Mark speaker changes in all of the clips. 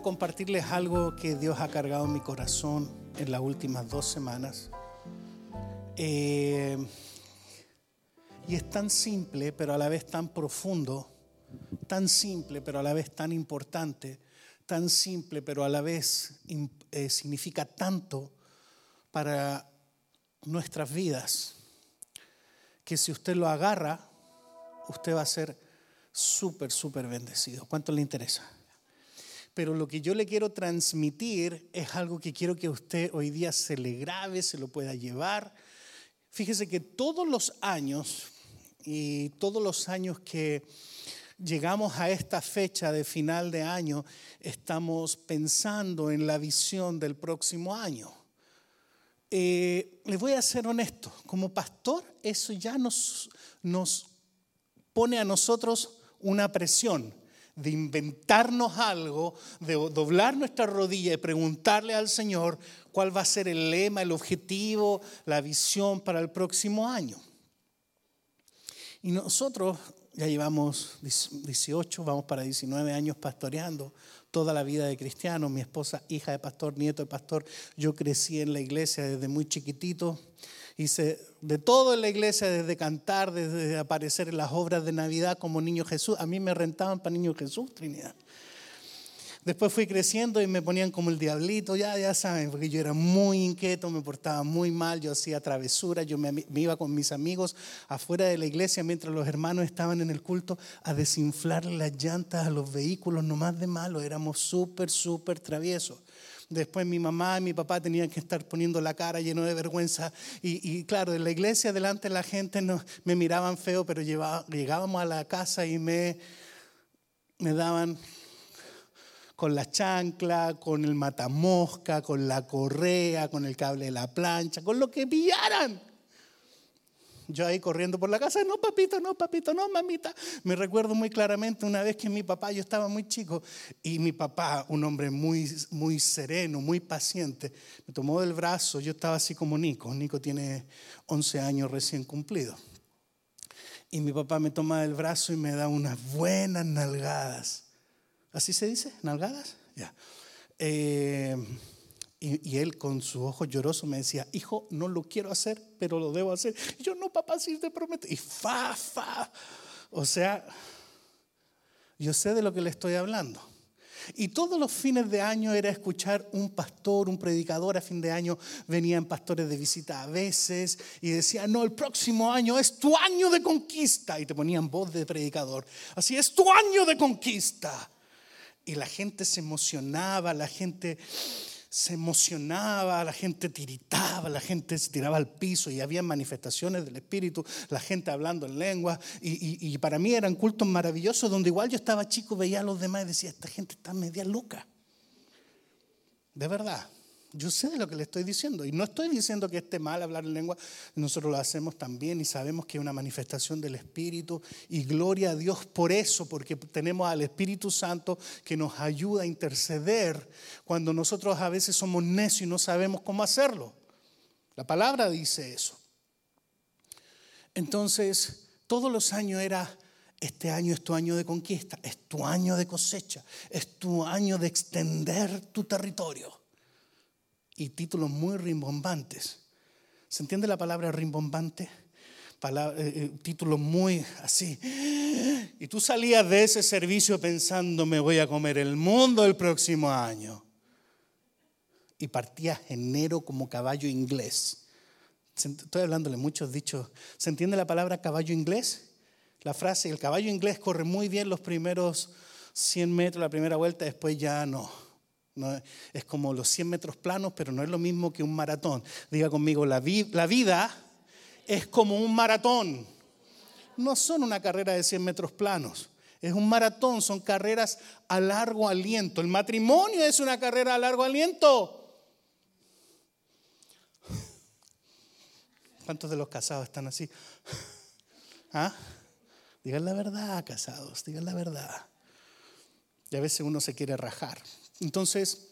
Speaker 1: quiero compartirles algo que Dios ha cargado en mi corazón en las últimas dos semanas. Eh, y es tan simple, pero a la vez tan profundo, tan simple, pero a la vez tan importante, tan simple, pero a la vez eh, significa tanto para nuestras vidas, que si usted lo agarra, usted va a ser súper, súper bendecido. ¿Cuánto le interesa? Pero lo que yo le quiero transmitir es algo que quiero que usted hoy día se le grabe, se lo pueda llevar. Fíjese que todos los años y todos los años que llegamos a esta fecha de final de año, estamos pensando en la visión del próximo año. Eh, les voy a ser honesto, como pastor eso ya nos, nos pone a nosotros una presión de inventarnos algo, de doblar nuestra rodilla y preguntarle al Señor cuál va a ser el lema, el objetivo, la visión para el próximo año. Y nosotros ya llevamos 18, vamos para 19 años pastoreando toda la vida de cristiano. Mi esposa, hija de pastor, nieto de pastor. Yo crecí en la iglesia desde muy chiquitito. Hice de todo la iglesia, desde cantar, desde aparecer en las obras de Navidad como niño Jesús. A mí me rentaban para niño Jesús, Trinidad. Después fui creciendo y me ponían como el diablito, ya, ya saben, porque yo era muy inquieto, me portaba muy mal, yo hacía travesuras, yo me, iba con mis amigos afuera de la iglesia mientras los hermanos estaban en el culto a desinflar las llantas a los vehículos, no más de malo, éramos súper, súper traviesos. Después mi mamá y mi papá tenían que estar poniendo la cara lleno de vergüenza. Y, claro, en la iglesia delante la gente no, me miraban feo, pero llegábamos a la casa y me daban con la chancla, con el matamosca, con la correa, con el cable de la plancha, con lo que pillaran. Yo ahí corriendo por la casa, no papito, no papito, no mamita. Me recuerdo muy claramente una vez que mi papá, yo estaba muy chico, y mi papá, un hombre muy, muy sereno, muy paciente, me tomó del brazo, yo estaba así como Nico, Nico tiene 11 años recién cumplido. Y mi papá me toma del brazo y me da unas buenas nalgadas. ¿Así se dice? ¿Nalgadas? Ya. Eh, y, él con sus ojos llorosos me decía, hijo, no lo quiero hacer, pero lo debo hacer. Yo, no, papá, sí te prometo. Y fa, fa. O sea, yo sé de lo que le estoy hablando. Y todos los fines de año era escuchar un pastor, un predicador a fin de año, venían pastores de visita a veces y decían, no, el próximo año es tu año de conquista. Y te ponían voz de predicador. Así es tu año de conquista. Y la gente se emocionaba, la gente se emocionaba, la gente tiritaba, la gente se tiraba al piso y había manifestaciones del Espíritu, la gente hablando en lengua. Y, para mí eran cultos maravillosos donde igual yo estaba chico, veía a los demás y decía, esta gente está media loca. De verdad. Yo sé de lo que le estoy diciendo y no estoy diciendo que esté mal hablar en lengua, nosotros lo hacemos también y sabemos que es una manifestación del Espíritu y gloria a Dios por eso, porque tenemos al Espíritu Santo que nos ayuda a interceder cuando nosotros a veces somos necios y no sabemos cómo hacerlo. La palabra dice eso. Entonces, todos los años era, este año es tu año de conquista, es tu año de cosecha, es tu año de extender tu territorio y títulos muy rimbombantes. ¿Se entiende la palabra rimbombante? Palabra, eh, eh, títulos muy así. Y tú salías de ese servicio pensando, me voy a comer el mundo el próximo año. Y partías enero como caballo inglés. Estoy hablándole muchos dichos. ¿Se entiende la palabra caballo inglés? La frase, el caballo inglés corre muy bien los primeros 100 metros, la primera vuelta, después ya no es como los 100 metros planos, pero no es lo mismo que un maratón. Diga conmigo, la, vida es como un maratón. No son una carrera de 100 metros planos. Es un maratón, son carreras a largo aliento. El matrimonio es una carrera a largo aliento. ¿Cuántos de los casados están así? ¿Ah? Digan la verdad, casados, digan la verdad. Y a veces uno se quiere rajar. Entonces,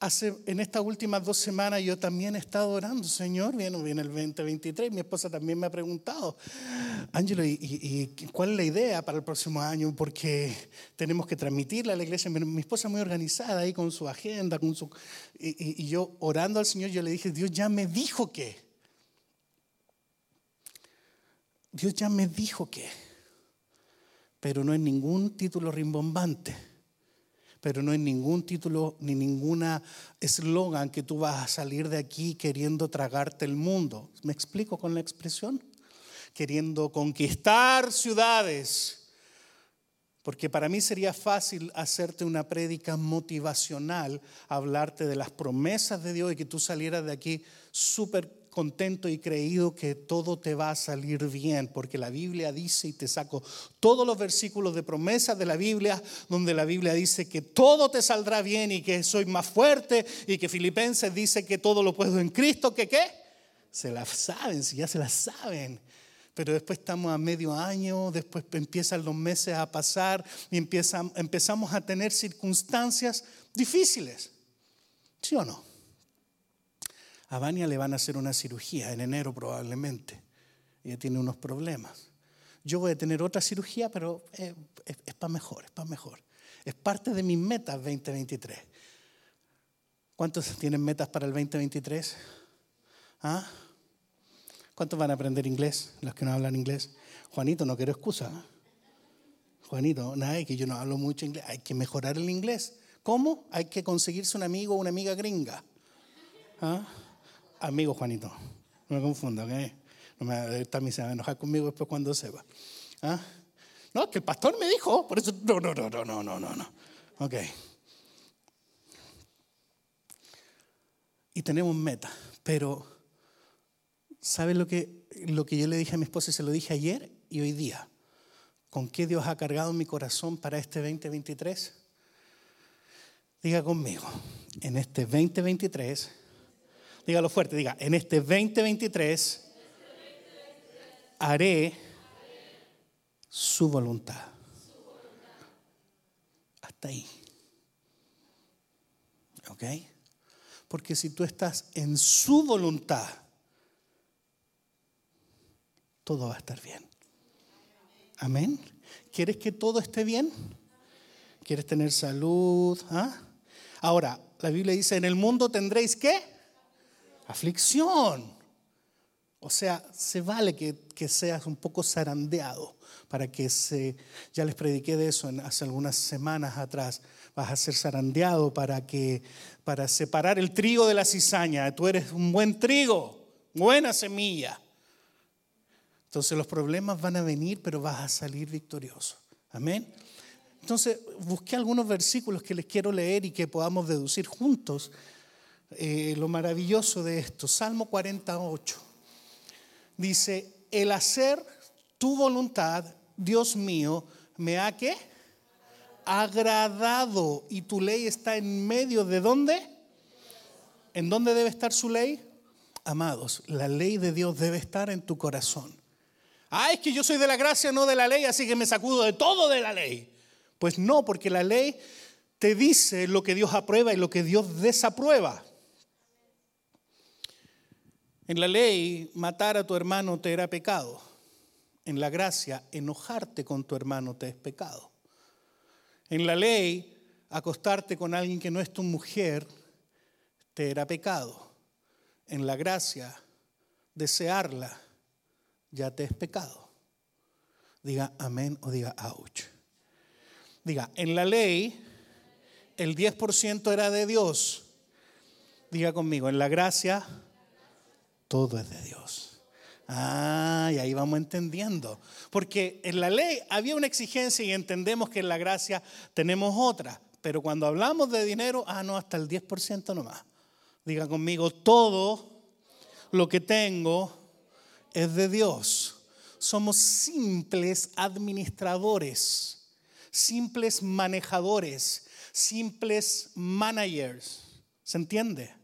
Speaker 1: hace, en estas últimas dos semanas yo también he estado orando, Señor, viene, viene el 2023, mi esposa también me ha preguntado, Ángelo, ¿y, cuál es la idea para el próximo año? Porque tenemos que transmitirla a la iglesia. Mi, esposa muy organizada ahí con su agenda, con su, y, y yo orando al Señor, yo le dije, Dios ya me dijo que. Dios ya me dijo que. Pero no es ningún título rimbombante pero no hay ningún título ni ninguna eslogan que tú vas a salir de aquí queriendo tragarte el mundo. ¿Me explico con la expresión? Queriendo conquistar ciudades. Porque para mí sería fácil hacerte una prédica motivacional, hablarte de las promesas de Dios y que tú salieras de aquí súper contento y creído que todo te va a salir bien, porque la Biblia dice, y te saco todos los versículos de promesas de la Biblia, donde la Biblia dice que todo te saldrá bien y que soy más fuerte, y que Filipenses dice que todo lo puedo en Cristo, que qué? Se la saben, si ya se la saben. Pero después estamos a medio año, después empiezan los meses a pasar y empezamos a tener circunstancias difíciles. ¿Sí o no? A Vania le van a hacer una cirugía en enero probablemente. Ella tiene unos problemas. Yo voy a tener otra cirugía, pero es, para mejor, es para mejor. Es parte de mis metas 2023. ¿Cuántos tienen metas para el 2023? ¿Ah? ¿Cuántos van a aprender inglés? Los que no hablan inglés. Juanito, no quiero excusa. Juanito, nada, que yo no hablo mucho inglés. Hay que mejorar el inglés. ¿Cómo? Hay que conseguirse un amigo o una amiga gringa. ¿Ah? Amigo Juanito. No me confunda, ¿ok? No me, también se va a enojar conmigo después cuando se va. ¿Ah? No, que el pastor me dijo, por eso, no, no, no, no, no, no, no. Ok. Y tenemos meta, pero ¿sabes lo que, lo que yo le dije a mi esposa se lo dije ayer y hoy día? ¿Con qué Dios ha cargado mi corazón para este 2023? Diga conmigo, en este 2023 dígalo fuerte, diga, en este 2023 haré su voluntad. Hasta ahí. ¿Ok? Porque si tú estás en su voluntad, todo va a estar bien. Amén. ¿Quieres que todo esté bien? ¿Quieres tener salud? ¿Ah? Ahora, la Biblia dice, en el mundo tendréis que aflicción. O sea, se vale que, seas un poco zarandeado para que se, ya les prediqué de eso hace algunas semanas atrás, vas a ser zarandeado para que, para separar el trigo de la cizaña. Tú eres un buen trigo, buena semilla. Entonces los problemas van a venir, pero vas a salir victorioso. Amén. Entonces busqué algunos versículos que les quiero leer y que podamos deducir juntos eh, lo maravilloso de esto. Salmo 48 dice, el hacer tu voluntad, Dios mío, me ha que agradado y tu ley está en medio de dónde? ¿En dónde debe estar su ley? Amados, la ley de Dios debe estar en tu corazón. Ah, es que yo soy de la gracia, no de la ley, así que me sacudo de todo de la ley. Pues no, porque la ley te dice lo que Dios aprueba y lo que Dios desaprueba. En la ley, matar a tu hermano te era pecado. En la gracia, enojarte con tu hermano te es pecado. En la ley, acostarte con alguien que no es tu mujer te era pecado. En la gracia, desearla ya te es pecado. Diga amén o diga ouch. Diga, en la ley el 10% era de Dios. Diga conmigo, en la gracia todo es de Dios. Ah, y ahí vamos entendiendo. Porque en la ley había una exigencia y entendemos que en la gracia tenemos otra. Pero cuando hablamos de dinero, ah, no, hasta el 10% nomás. Diga conmigo, todo lo que tengo es de Dios. Somos simples administradores, simples manejadores, simples managers. ¿Se entiende?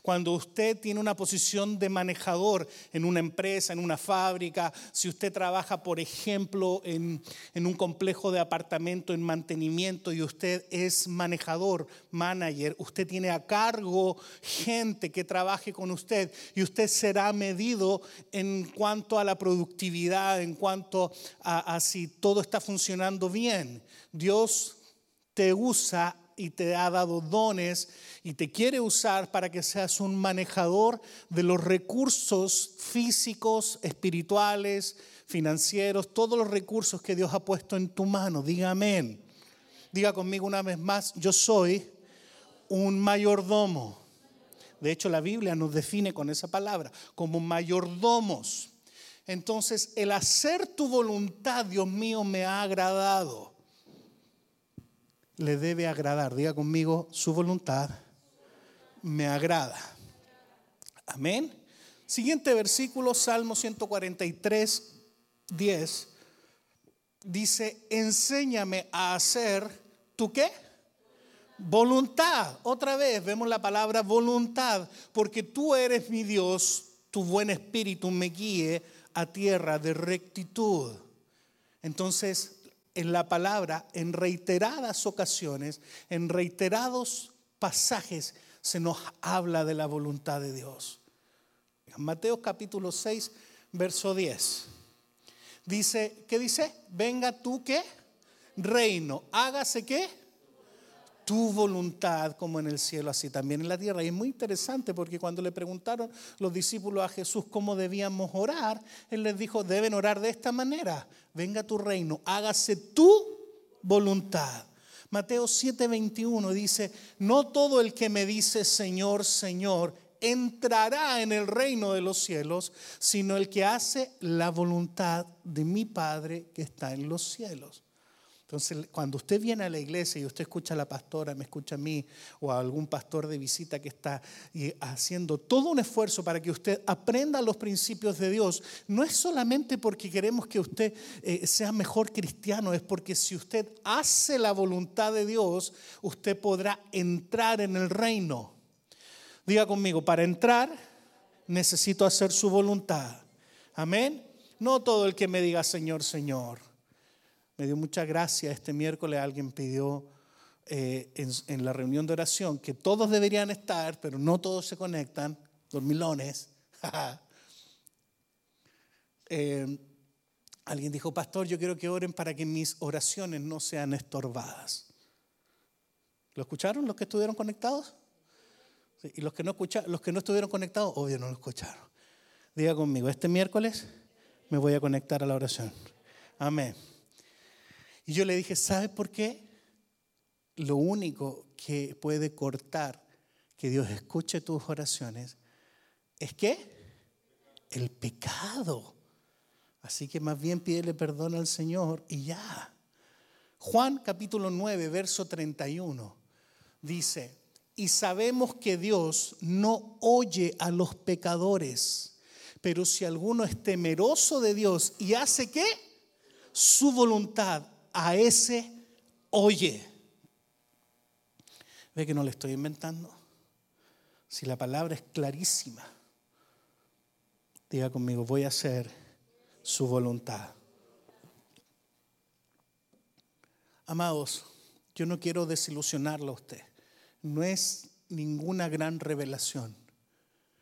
Speaker 1: Cuando usted tiene una posición de manejador en una empresa, en una fábrica, si usted trabaja, por ejemplo, en, un complejo de apartamento en mantenimiento y usted es manejador, manager, usted tiene a cargo gente que trabaje con usted y usted será medido en cuanto a la productividad, en cuanto a, a si todo está funcionando bien. Dios te usa y te ha dado dones y te quiere usar para que seas un manejador de los recursos físicos, espirituales, financieros, todos los recursos que Dios ha puesto en tu mano. Diga amén. Diga conmigo una vez más, yo soy un mayordomo. De hecho, la Biblia nos define con esa palabra como mayordomos. Entonces, el hacer tu voluntad, Dios mío, me ha agradado. Le debe agradar. Diga conmigo, su voluntad me agrada. Amén. Siguiente versículo, Salmo 143, 10. Dice, enséñame a hacer tu qué? Voluntad. Otra vez vemos la palabra voluntad, porque tú eres mi Dios, tu buen espíritu me guíe a tierra de rectitud. Entonces, en la palabra, en reiteradas ocasiones, en reiterados pasajes, se nos habla de la voluntad de Dios. Mateo capítulo 6, verso 10. Dice, ¿qué dice? Venga tú qué? Reino, hágase qué? Tu voluntad como en el cielo, así también en la tierra. Y es muy interesante porque cuando le preguntaron los discípulos a Jesús cómo debíamos orar, Él les dijo, deben orar de esta manera. Venga tu reino, hágase tu voluntad Mateo 7:21 dice, no todo el que me dice Señor, Señor, entrará en el reino de los cielos, sino el que hace la voluntad de mi Padre que está en los cielos. Entonces, cuando usted viene a la iglesia y usted escucha a la pastora, me escucha a mí o a algún pastor de visita que está haciendo todo un esfuerzo para que usted aprenda los principios de Dios, no es solamente porque queremos que usted eh, sea mejor cristiano, es porque si usted hace la voluntad de Dios, usted podrá entrar en el reino. Diga conmigo, para entrar necesito hacer su voluntad. Amén. No todo el que me diga Señor, Señor. Me dio mucha gracia. Este miércoles alguien pidió eh, en, la reunión de oración que todos deberían estar, pero no todos se conectan, dormilones. Eh, alguien dijo, pastor, yo quiero que oren para que mis oraciones no sean estorbadas. ¿Lo escucharon los que estuvieron conectados? Y los que no escucharon, los que no estuvieron conectados, obvio no lo escucharon. Diga conmigo, este miércoles me voy a conectar a la oración. Amén. Y yo le dije, ¿sabe por qué? Lo único que puede cortar que Dios escuche tus oraciones es que el pecado. Así que más bien pídele perdón al Señor y ya. Juan capítulo 9, verso 31 dice, y sabemos que Dios no oye a los pecadores, pero si alguno es temeroso de Dios y hace qué? Su voluntad, a ese oye. ¿Ve que no le estoy inventando? Si la palabra es clarísima, diga conmigo, voy a hacer su voluntad. Amados, yo no quiero desilusionarlo a usted. No es ninguna gran revelación.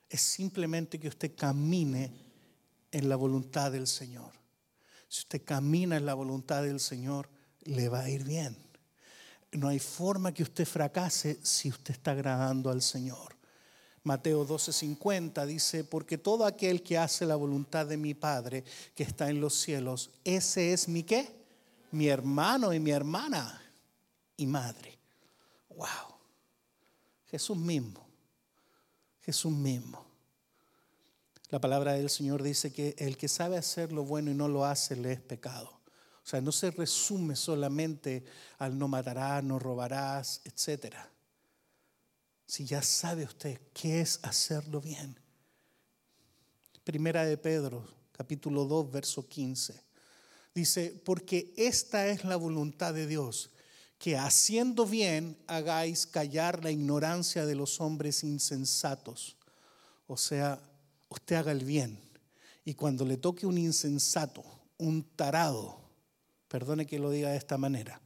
Speaker 1: Es simplemente que usted camine en la voluntad del Señor. Si usted camina en la voluntad del Señor, le va a ir bien. No hay forma que usted fracase si usted está agradando al Señor. Mateo 12:50 dice, porque todo aquel que hace la voluntad de mi Padre que está en los cielos, ese es mi qué? Mi hermano y mi hermana y madre. Wow. Jesús mismo. Jesús mismo. La palabra del Señor dice que el que sabe hacer lo bueno y no lo hace le es pecado. O sea, no se resume solamente al no matarás, no robarás, etc. Si ya sabe usted qué es hacerlo bien. Primera de Pedro, capítulo 2, verso 15. Dice, porque esta es la voluntad de Dios, que haciendo bien hagáis callar la ignorancia de los hombres insensatos. O sea, usted haga el bien. Y cuando le toque un insensato, un tarado, perdone que lo diga de esta manera,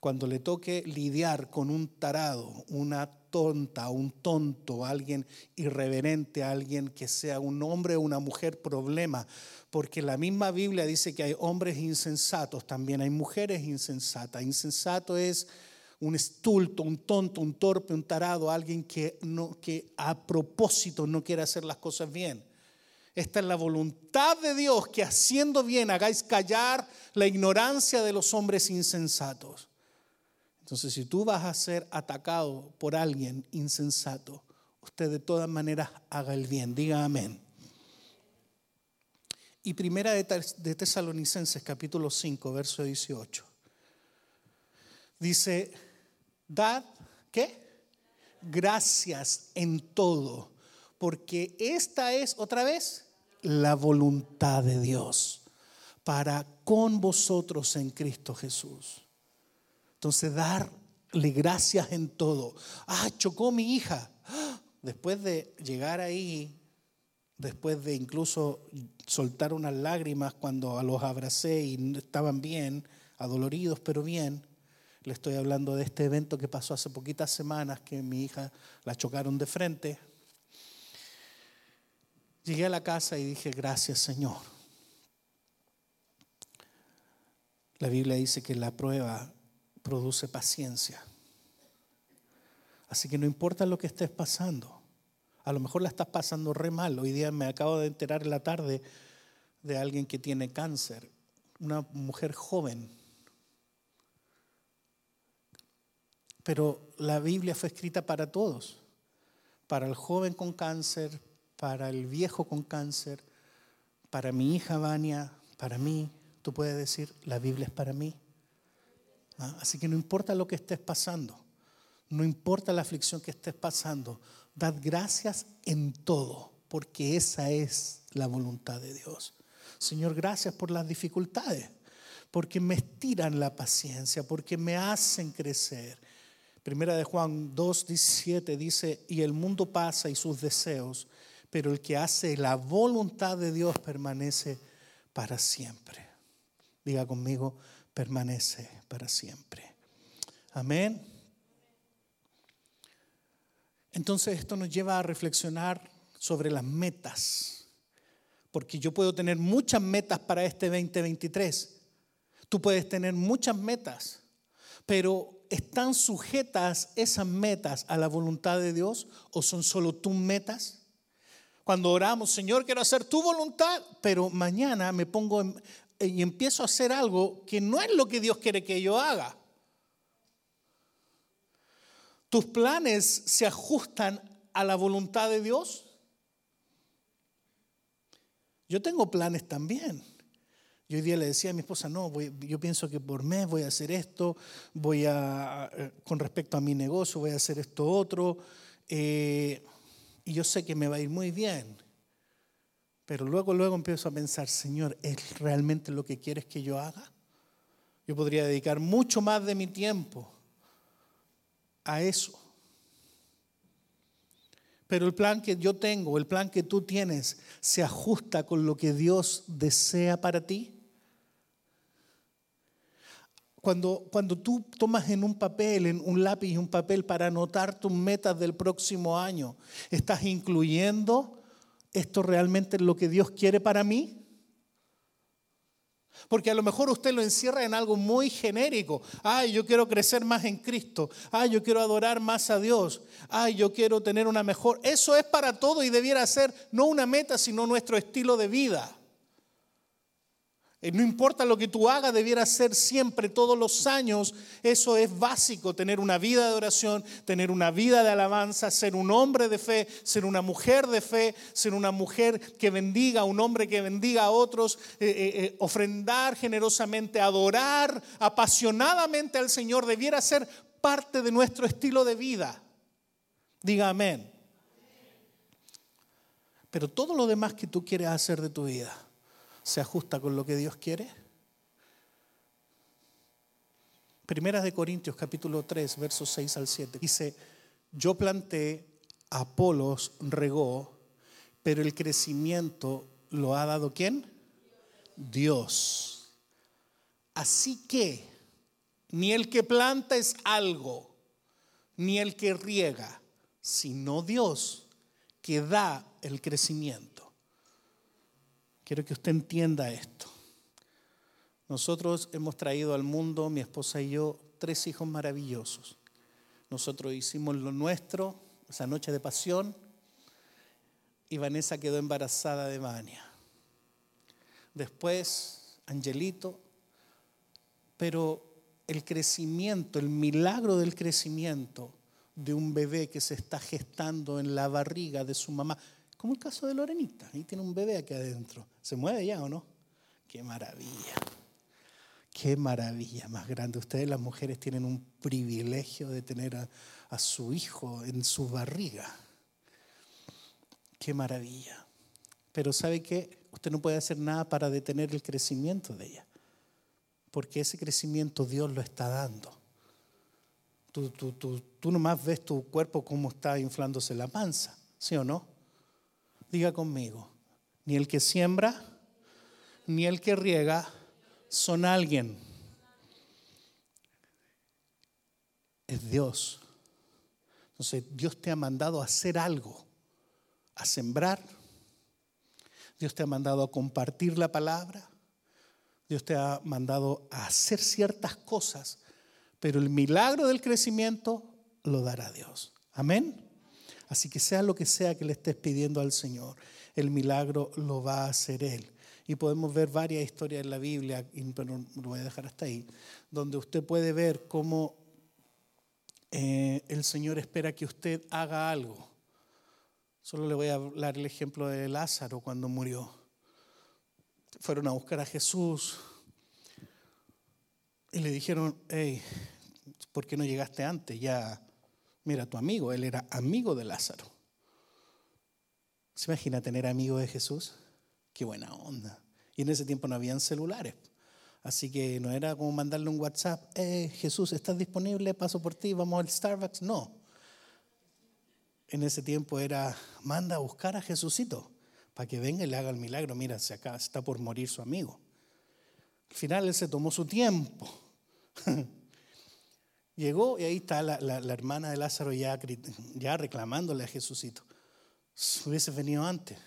Speaker 1: cuando le toque lidiar con un tarado, una tonta, un tonto, alguien irreverente, alguien que sea un hombre o una mujer problema, porque la misma Biblia dice que hay hombres insensatos, también hay mujeres insensatas. Insensato es un estulto, un tonto, un torpe, un tarado, alguien que, no, que a propósito no quiere hacer las cosas bien. Esta es la voluntad de Dios, que haciendo bien hagáis callar la ignorancia de los hombres insensatos. Entonces, si tú vas a ser atacado por alguien insensato, usted de todas maneras haga el bien. Diga amén. Y primera de Tesalonicenses, capítulo 5, verso 18. Dice, dad, ¿qué? Gracias en todo, porque esta es, otra vez, la voluntad de Dios para con vosotros en Cristo Jesús. Entonces, darle gracias en todo. Ah, chocó mi hija. Después de llegar ahí, después de incluso soltar unas lágrimas cuando los abracé y estaban bien, adoloridos, pero bien, le estoy hablando de este evento que pasó hace poquitas semanas, que mi hija la chocaron de frente. Llegué a la casa y dije, gracias Señor. La Biblia dice que la prueba produce paciencia. Así que no importa lo que estés pasando. A lo mejor la estás pasando re mal. Hoy día me acabo de enterar en la tarde de alguien que tiene cáncer, una mujer joven. Pero la Biblia fue escrita para todos, para el joven con cáncer, para el viejo con cáncer, para mi hija Vania, para mí. Tú puedes decir, la Biblia es para mí. ¿Ah? Así que no importa lo que estés pasando, no importa la aflicción que estés pasando, dad gracias en todo, porque esa es la voluntad de Dios. Señor, gracias por las dificultades, porque me estiran la paciencia, porque me hacen crecer. Primera de Juan 2, 17 dice, y el mundo pasa y sus deseos, pero el que hace la voluntad de Dios permanece para siempre. Diga conmigo, permanece para siempre. Amén. Entonces esto nos lleva a reflexionar sobre las metas, porque yo puedo tener muchas metas para este 2023. Tú puedes tener muchas metas, pero ¿están sujetas esas metas a la voluntad de Dios o son solo tus metas? Cuando oramos, Señor, quiero hacer tu voluntad, pero mañana me pongo en, y empiezo a hacer algo que no es lo que Dios quiere que yo haga. ¿Tus planes se ajustan a la voluntad de Dios? Yo tengo planes también. Yo hoy día le decía a mi esposa, no, yo pienso que por mes voy a hacer esto, voy a, con respecto a mi negocio, voy a hacer esto otro, eh, y yo sé que me va a ir muy bien. Pero luego, luego empiezo a pensar, Señor, ¿es realmente lo que quieres que yo haga? Yo podría dedicar mucho más de mi tiempo a eso. Pero el plan que yo tengo, el plan que tú tienes, ¿se ajusta con lo que Dios desea para ti? Cuando, cuando tú tomas en un papel, en un lápiz y un papel para anotar tus metas del próximo año, ¿estás incluyendo ¿esto realmente es lo que Dios quiere para mí? Porque a lo mejor usted lo encierra en algo muy genérico. Ay, yo quiero crecer más en Cristo. Ay, yo quiero adorar más a Dios. Ay, yo quiero tener una mejor. Eso es para todo y debiera ser no una meta, sino nuestro estilo de vida. Eh, no importa lo que tú hagas, debiera ser siempre, todos los años. Eso es básico, tener una vida de oración, tener una vida de alabanza, ser un hombre de fe, ser una mujer de fe, ser una mujer que bendiga, un hombre que bendiga a otros, eh, eh, ofrendar generosamente, adorar apasionadamente al Señor, debiera ser parte de nuestro estilo de vida. Diga amén. Pero todo lo demás que tú quieres hacer de tu vida se ajusta con lo que Dios quiere? Primeras de Corintios capítulo 3, versos 6 al 7. Dice, yo planté, Apolos regó, pero el crecimiento lo ha dado quién? Dios. Así que ni el que planta es algo, ni el que riega, sino Dios que da el crecimiento. Quiero que usted entienda esto. Nosotros hemos traído al mundo, mi esposa y yo, tres hijos maravillosos. Nosotros hicimos lo nuestro, esa noche de pasión, y Vanessa quedó embarazada de Vania. Después, Angelito, pero el crecimiento, el milagro del crecimiento de un bebé que se está gestando en la barriga de su mamá, como el caso de Lorenita, ahí tiene un bebé aquí adentro, ¿se mueve ya o no? Qué maravilla. Qué maravilla más grande. Ustedes las mujeres tienen un privilegio de tener a, su hijo en su barriga. Qué maravilla. Pero ¿sabe qué? Usted no puede hacer nada para detener el crecimiento de ella. Porque ese crecimiento Dios lo está dando. Tú, tú, tú, tú nomás ves tu cuerpo como está inflándose la panza, ¿sí o no? Diga conmigo, ni el que siembra, ni el que riega, son alguien. Es Dios. Entonces Dios te ha mandado a hacer algo, a sembrar. Dios te ha mandado a compartir la palabra. Dios te ha mandado a hacer ciertas cosas, pero el milagro del crecimiento lo dará Dios. Amén. Así que sea lo que sea que le estés pidiendo al Señor, el milagro lo va a hacer Él. Y podemos ver varias historias en la Biblia, pero lo voy a dejar hasta ahí, donde usted puede ver cómo eh, el Señor espera que usted haga algo. Solo le voy a hablar el ejemplo de Lázaro cuando murió. Fueron a buscar a Jesús y le dijeron, hey, ¿por qué no llegaste antes? Ya, mira, tu amigo, él era amigo de Lázaro. ¿Se imagina tener amigo de Jesús? Qué buena onda. Y en ese tiempo no habían celulares. Así que no era como mandarle un WhatsApp, eh, Jesús, ¿estás disponible? Paso por ti, vamos al Starbucks. No. En ese tiempo era, manda a buscar a Jesucito para que venga y le haga el milagro. Mira, se acá está por morir su amigo. Al final él se tomó su tiempo. Llegó y ahí está la, hermana de Lázaro ya, ya reclamándole a Jesucito. Hubiese venido antes.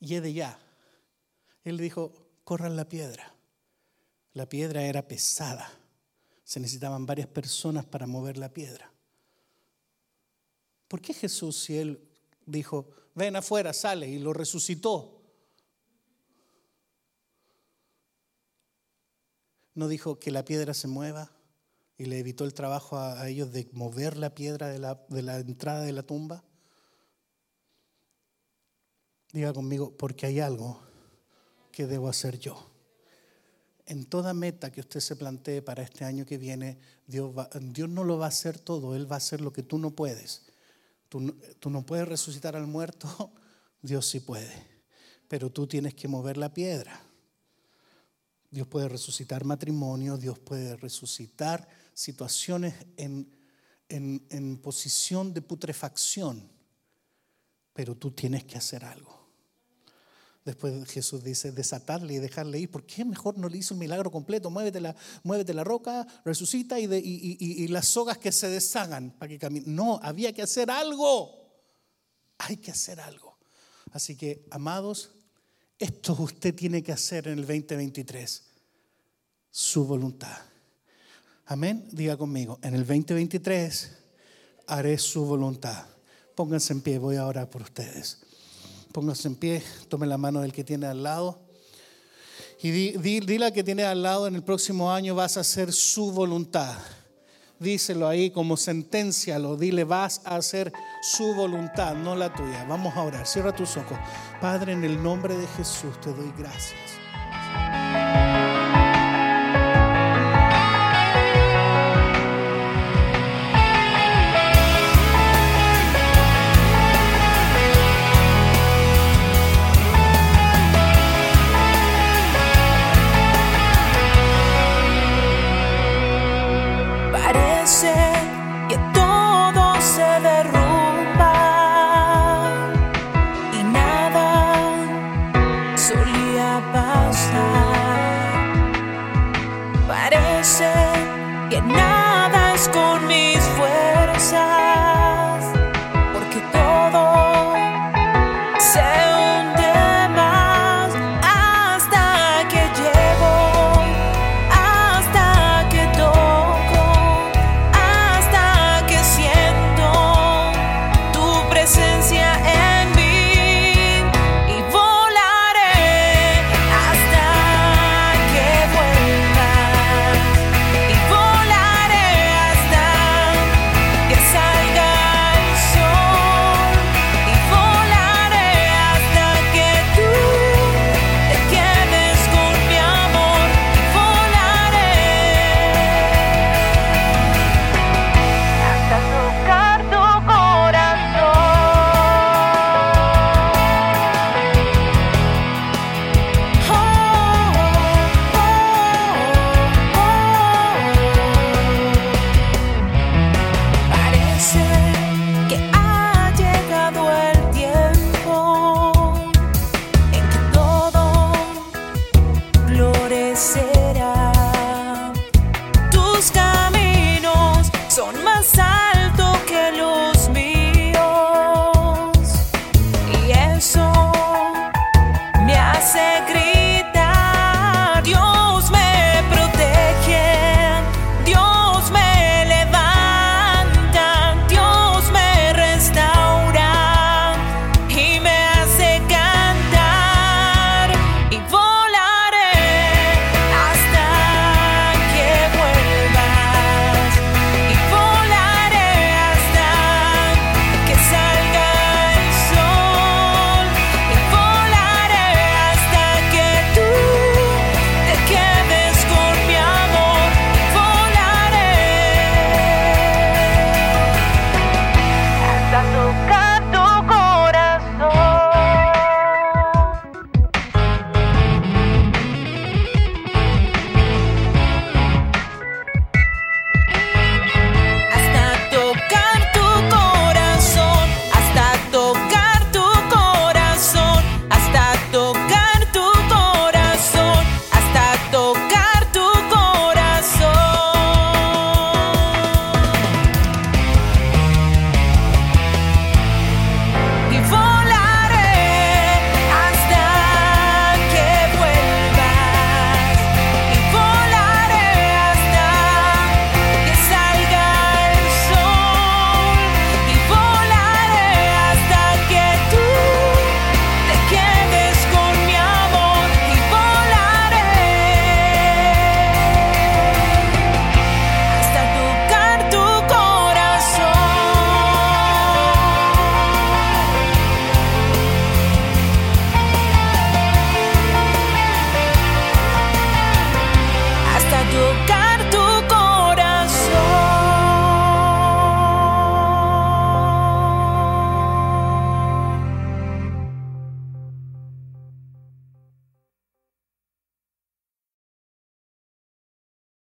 Speaker 1: y de ya. Él dijo, corran la piedra. La piedra era pesada. Se necesitaban varias personas para mover la piedra. ¿Por qué Jesús, si él dijo, ven afuera, sale y lo resucitó? No dijo que la piedra se mueva y le evitó el trabajo a, ellos de mover la piedra de la, de la entrada de la tumba. Diga conmigo, porque hay algo que debo hacer yo. En toda meta que usted se plantee para este año que viene, Dios, Dios no lo va a hacer todo, Él va a hacer lo que tú no puedes. Tú, tú no puedes resucitar al muerto, Dios sí puede, pero tú tienes que mover la piedra. Dios puede resucitar matrimonio, Dios puede resucitar situaciones en, en, en posición de putrefacción, pero tú tienes que hacer algo. Después Jesús dice, desatarle y dejarle ir. ¿Por qué mejor no le hizo un milagro completo? Muévete la, la roca, resucita y, y, las sogas que se deshagan para que caminen. No, había que hacer algo. Hay que hacer algo. Así que, amados, esto usted tiene que hacer en el 2023. Su voluntad. Amén. Diga conmigo, en el 2023 haré su voluntad. Pónganse en pie, voy a orar por ustedes. Póngase en pie, tome la mano del que tiene al lado. Y dile al que tiene al lado, en el próximo año vas a hacer su voluntad. Díselo ahí como sentencia, lo dile, vas a hacer su voluntad, no la tuya. Vamos a orar, cierra tus ojos. Padre, en el nombre de Jesús te doy gracias.